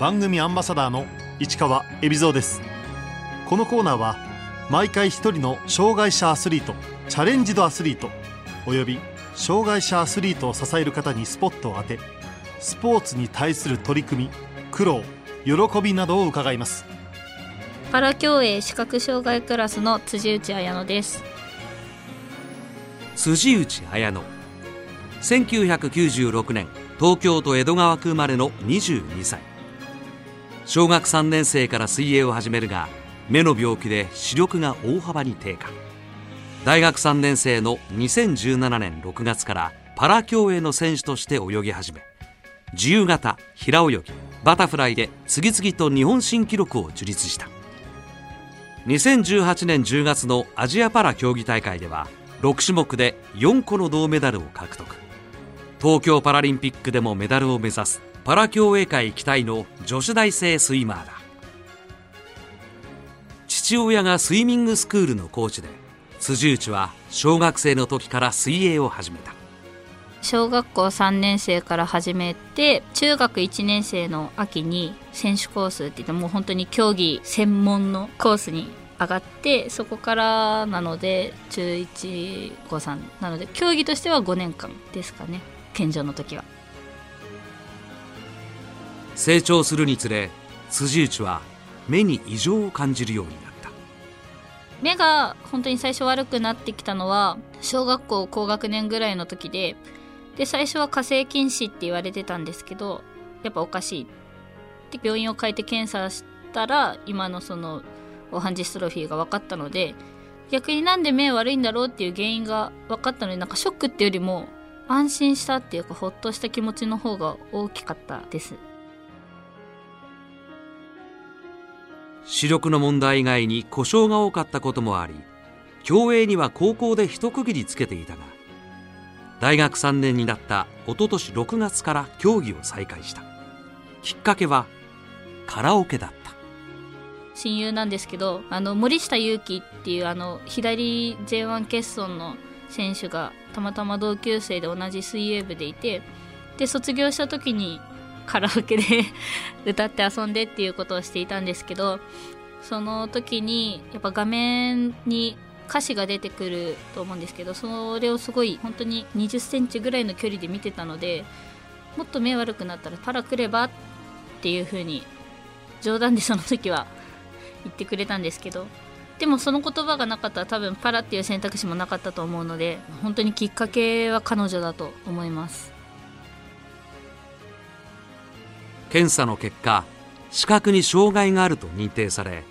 番組アンバサダーの市川恵比蔵です。このコーナーは毎回一人の障害者アスリートチャレンジドアスリートおよび障害者アスリートを支える方にスポットを当てスポーツに対する取り組み苦労喜びなどを伺います。パラ競泳視覚障害クラスの辻内彩乃です。辻内彩乃。1996年東京都江戸川区生まれの22歳小学3年生から水泳を始めるが目の病気で視力が大幅に低下。大学3年生の2017年6月からパラ競泳の選手として泳ぎ始め自由形平泳ぎバタフライで次々と日本新記録を樹立した。2018年10月のアジアパラ競技大会では6種目で4個の銅メダルを獲得。東京パラリンピックでもメダルを目指すパラ競泳界期待の女子大生スイマーだ。父親がスイミングスクールのコーチで辻内は小学生の時から水泳を始めた。小学校3年生から始めて中学1年生の秋に選手コースって言ってもう本当に競技専門のコースに上がってそこからなので中1高3なので競技としては5年間ですかね。健常の時は。成長するにつれ辻内は目に異常を感じるようになった。目が本当に最初悪くなってきたのは小学校高学年ぐらいの時でで最初は火星禁止って言われてたんですけどやっぱおかしい。で病院を変えて検査したら今のそのオハンジストロフィーが分かったので逆になんで目悪いんだろうっていう原因が分かったのでなんかショックっていうよりも安心したっていうかほっとした気持ちの方が大きかったです。視力の問題以外に故障が多かったこともあり競泳には高校で一区切りつけていたが大学3年になった一昨年6月から競技を再開した。きっかけはカラオケだった。親友なんですけどあの森下祐樹っていうあの左 J1 欠損の選手がたまたま同級生で同じ水泳部でいてで卒業した時にカラオケで歌って遊んでっていうことをしていたんですけどその時にやっぱ画面に歌詞が出てくると思うんですけどそれをすごい本当に2 0センチぐらいの距離で見てたのでもっと目悪くなったらパラ来ればっていう風に冗談でその時は言ってくれたんですけどでもその言葉がなかったら多分パラっていう選択肢もなかったと思うので本当にきっかけは彼女だと思います。検査の結果視覚に障害があると認定され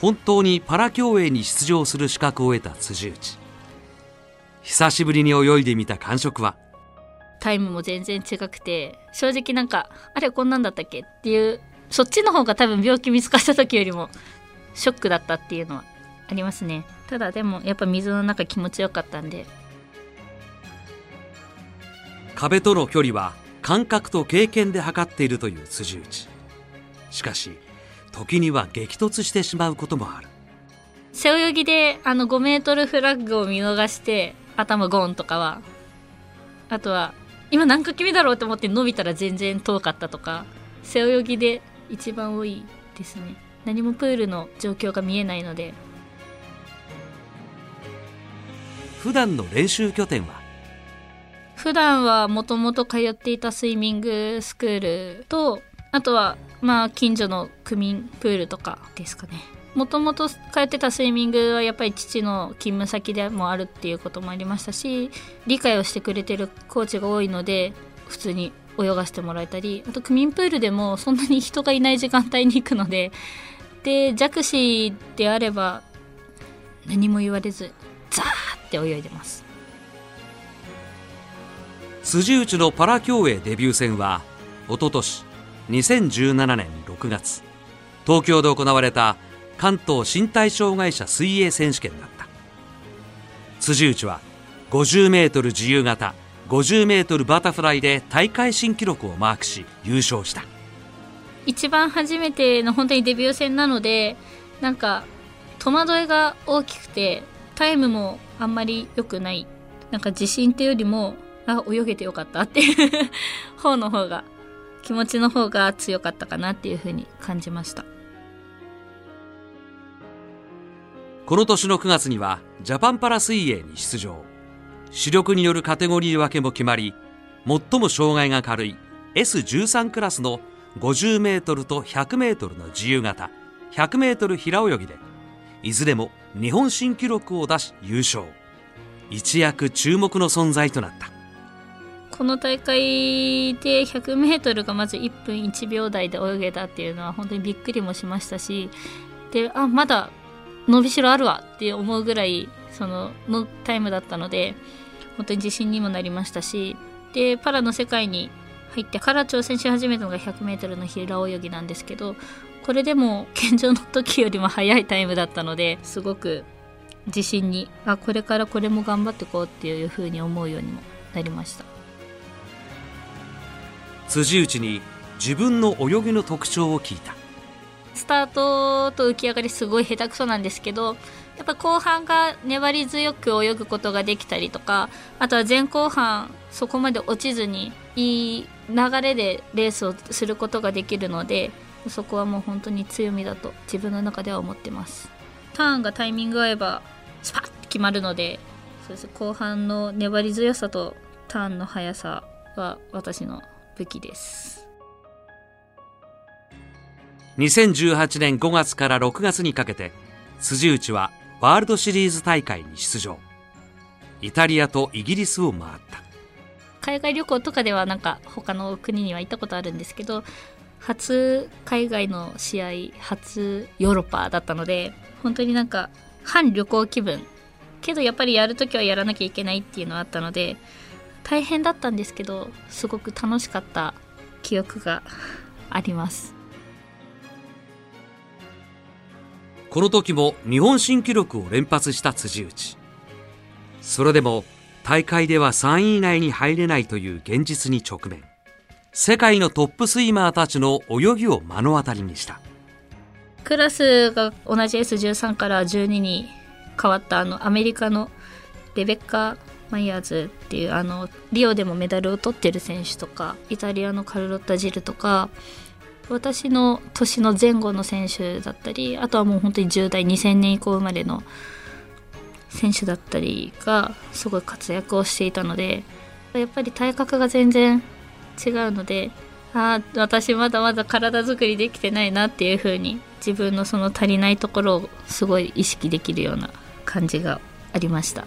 本当にパラ競泳に出場する資格を得た辻内。久しぶりに泳いでみた感触は？タイムも全然違くて正直なんかあれこんなんだったっけっていうそっちの方が多分病気見つかった時よりもショックだったっていうのはありますね。ただでもやっぱ水の中気持ちよかったんで。壁との距離は？感覚と経験で測っているという辻内。しかし時には激突してしまうこともある。背泳ぎであの5メートルフラッグを見逃して頭ゴンとかはあとは今何か目だろうと思って伸びたら全然遠かったとか背泳ぎで一番多いですね。何もプールの状況が見えないので。普段の練習拠点は普段はもともと通っていたスイミングスクールとあとはまあ近所の区民プールとかですかね。もともと通ってたスイミングはやっぱり父の勤務先でもあるっていうこともありましたし理解をしてくれてるコーチが多いので普通に泳がせてもらえたりあと区民プールでもそんなに人がいない時間帯に行くのでで弱視であれば何も言われずザーって泳いでます。辻内のパラ競泳デビュー戦はおととし2017年6月東京で行われた関東身体障害者水泳選手権だった。辻内は 50m 自由形 50m バタフライで大会新記録をマークし優勝した。一番初めての本当にデビュー戦なのでなんか戸惑いが大きくてタイムもあんまり良くないなんか自信っていうよりもあ泳げてよかったって。い う方の方が気持ちの方が強かったかなっていうふうに感じました。この年の9月にはジャパンパラ水泳に出場。視力によるカテゴリー分けも決まり最も障害が軽い S13 クラスの50メートルと100メートルの自由形100メートル平泳ぎでいずれも日本新記録を出し優勝。一躍注目の存在となった。この大会で 100m がまず1分1秒台で泳げたっていうのは本当にびっくりもしましたしであまだ伸びしろあるわって思うぐらいそののタイムだったので本当に自信にもなりましたしでパラの世界に入ってから挑戦し始めたのが 100m の平泳ぎなんですけどこれでも健常の時よりも速いタイムだったのですごく自信にあこれからこれも頑張っていこうっていうふうに思うようにもなりました。辻内に自分の泳ぎの特徴を聞いた。スタートと浮き上がりすごい下手くそなんですけどやっぱ後半が粘り強く泳ぐことができたりとかあとは前後半そこまで落ちずにいい流れでレースをすることができるのでそこはもう本当に強みだと自分の中では思ってます。ターンがタイミング合えばスパッて決まるのでそうです。後半の粘り強さとターンの速さは私の武器です。2018年5月から6月にかけて辻内はワールドシリーズ大会に出場。イタリアとイギリスを回った。海外旅行とかではなんか他の国には行ったことあるんですけど初海外の試合初ヨーロッパだったので本当になんか反旅行気分。けどやっぱりやるときはやらなきゃいけないっていうのはあったので大変だったんですけどすごく楽しかった記憶があります。この時も日本新記録を連発した辻内。それでも大会では3位以内に入れないという現実に直面。世界のトップスイマーたちの泳ぎを目の当たりにした。クラスが同じ S13 から12に変わったあのアメリカのレベッカ・マイヤーズっていうあのリオでもメダルを取ってる選手とかイタリアのカルロッタ・ジルとか私の年の前後の選手だったりあとはもう本当に10代2000年以降生まれの選手だったりがすごい活躍をしていたのでやっぱり体格が全然違うのでああ私まだまだ体作りできてないなっていう風に自分のその足りないところをすごい意識できるような感じがありました。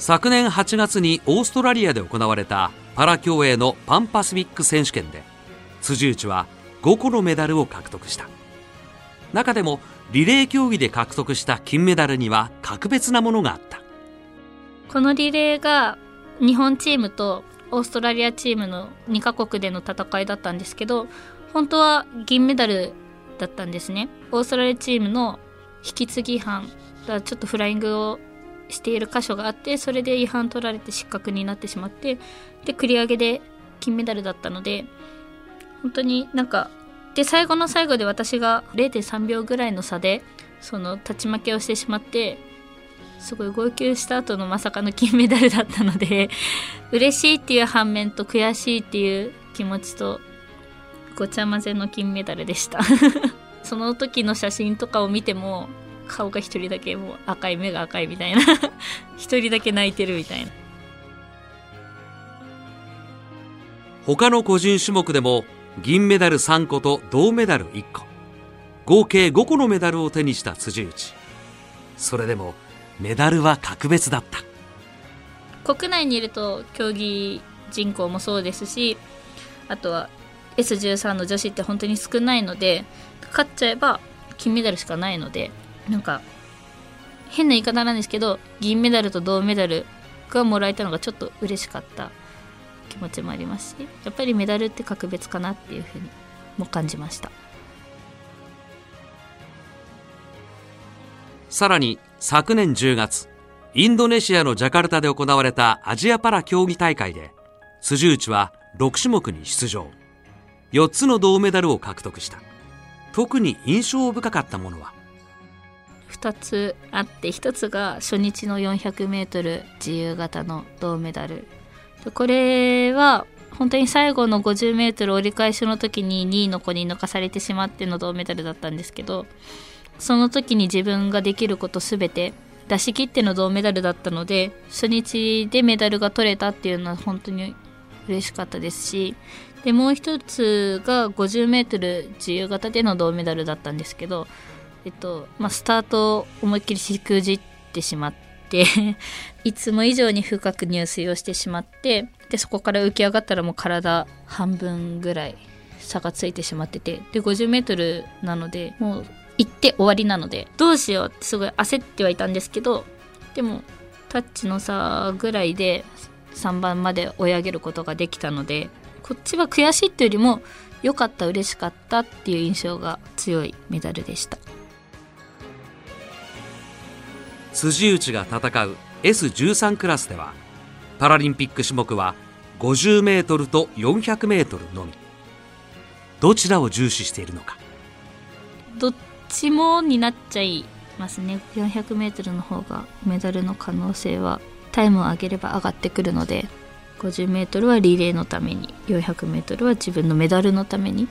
昨年8月にオーストラリアで行われたパラ競泳のパンパシフィック選手権で辻内は5個のメダルを獲得した。中でもリレー競技で獲得した金メダルには格別なものがあった。このリレーが日本チームとオーストラリアチームの2カ国での戦いだったんですけど本当は銀メダルだったんですね。オーストラリアチームの引き継ぎ犯がちょっとフライングをしている箇所があってそれで違反取られて失格になってしまってで繰り上げで金メダルだったので本当になんかで最後の最後で私が0.3秒ぐらいの差でその立ち負けをしてしまってすごい号泣した後のまさかの金メダルだったので 嬉しいっていう反面と悔しいっていう気持ちとごちゃ混ぜの金メダルでした。その時の写真とかを見ても顔が一人だけもう赤い目が赤いみたいな。一人だけ泣いてるみたいな。他の個人種目でも銀メダル3個と銅メダル1個。合計5個のメダルを手にした辻内。それでもメダルは格別だった。国内にいると競技人口もそうですしあとは S13 の女子って本当に少ないので勝っちゃえば金メダルしかないのでなんか変な言い方なんですけど銀メダルと銅メダルがもらえたのがちょっと嬉しかった気持ちもありますしやっぱりメダルって格別かなっていうふうにも感じました。さらに昨年10月インドネシアのジャカルタで行われたアジアパラ競技大会で辻内は6種目に出場。4つの銅メダルを獲得した。特に印象深かったものは2つあって1つが初日の 400m 自由形の銅メダル。これは本当に最後の 50m 折り返しの時に2位の子に抜かされてしまっての銅メダルだったんですけどその時に自分ができること全て出し切っての銅メダルだったので初日でメダルが取れたっていうのは本当に嬉しかったですしでもう一つが 50m 自由形での銅メダルだったんですけど、えっとまあ、スタートを思いっきりしくじってしまって いつも以上に深く入水をしてしまってでそこから浮き上がったらもう体半分ぐらい差がついてしまっててで 50m なのでもう行って終わりなのでどうしようってすごい焦ってはいたんですけどでもタッチの差ぐらいで3番まで追い上げることができたのでこっちは悔しいっていうよりも良かった嬉しかったっていう印象が強いメダルでした。辻内が戦う S13 クラスではパラリンピック種目は 50m と 400m のみ。どちらを重視しているのか。どっちもになっちゃいますね。400m の方がメダルの可能性はタイムを上げれば上がってくるので 50m はリレーのために 400m は自分のメダルのために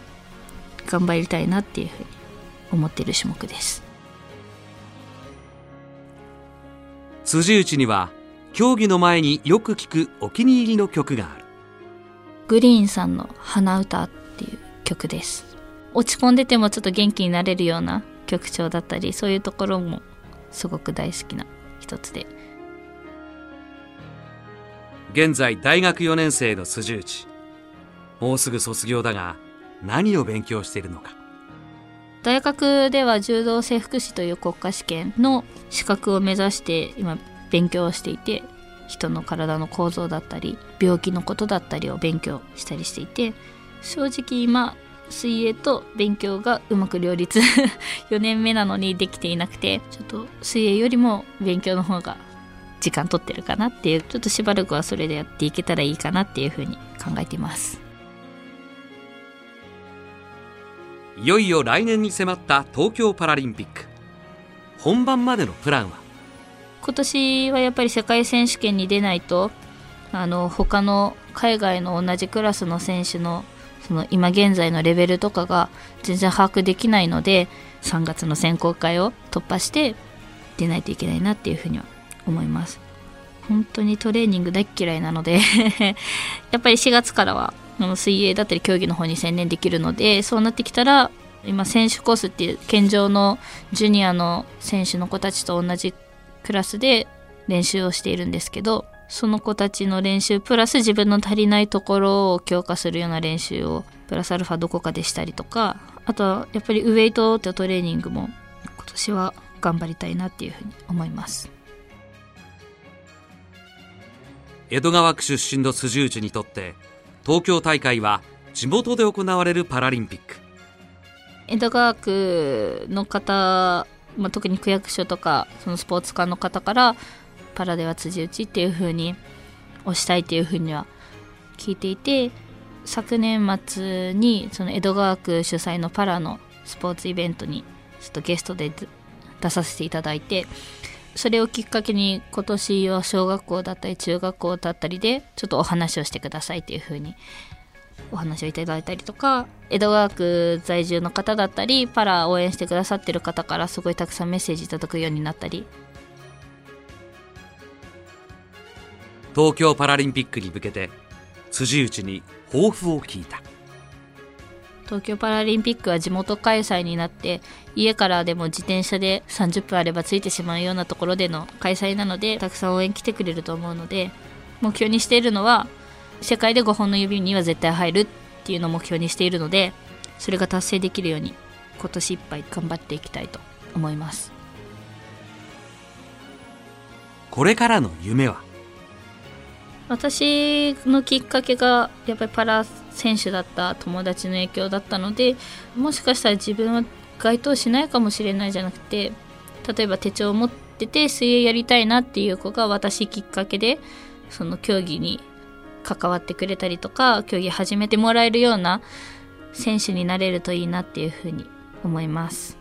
頑張りたいなっていうふうに思っている種目です。辻内には競技の前によく聞くお気に入りの曲がある。グリーンさんの「花歌」っていう曲です。落ち込んでてもちょっと元気になれるような曲調だったりそういうところもすごく大好きな一つで。現在大学4年生の辻内。もうすぐ卒業だが何を勉強しているのか大学では柔道整復師という国家試験の資格を目指して今勉強をしていて人の体の構造だったり病気のことだったりを勉強したりしていて正直今水泳と勉強がうまく両立 4年目なのにできていなくてちょっと水泳よりも勉強の方が時間取ってるかなっていうちょっとしばらくはそれでやっていけたらいいかなっていうふうに考えています。いよいよ来年に迫った東京パラリンピック。本番までのプランは？今年はやっぱり世界選手権に出ないとあの他の海外の同じクラスの選手のその今現在のレベルとかが全然把握できないので3月の選考会を突破して出ないといけないなっていうふうには思います。本当にトレーニング大嫌いなので やっぱり4月からは水泳だったり競技の方に専念できるのでそうなってきたら今選手コースっていう健常のジュニアの選手の子たちと同じクラスで練習をしているんですけどその子たちの練習プラス自分の足りないところを強化するような練習をプラスアルファどこかでしたりとかあとはやっぱりウエイトってトレーニングも今年は頑張りたいなっていうふうに思います。江戸川区出身の辻内にとって東京大会は地元で行われるパラリンピック。江戸川区の方、まあ、特に区役所とかそのスポーツ館の方からパラでは辻内っていう風に推したいっていう風には聞いていて昨年末にその江戸川区主催のパラのスポーツイベントにちょっとゲストで出させていただいてそれをきっかけに今年は小学校だったり中学校だったりでちょっとお話をしてくださいっていう風にお話をいただいたりとか江戸川区在住の方だったりパラ応援してくださってる方からすごいたくさんメッセージいただくようになったり。東京パラリンピックに向けて辻内に抱負を聞いた。東京パラリンピックは地元開催になって家からでも自転車で30分あれば着いてしまうようなところでの開催なのでたくさん応援来てくれると思うので目標にしているのは世界で5本の指には絶対入るっていうのを目標にしているのでそれが達成できるように今年いっぱい頑張っていきたいと思います。これからの夢は？私のきっかけがやっぱりパラ選手だった友達の影響だったのでもしかしたら自分は該当しないかもしれないじゃなくて例えば手帳を持ってて水泳やりたいなっていう子が私きっかけでその競技に関わってくれたりとか競技始めてもらえるような選手になれるといいなっていうふうに思います。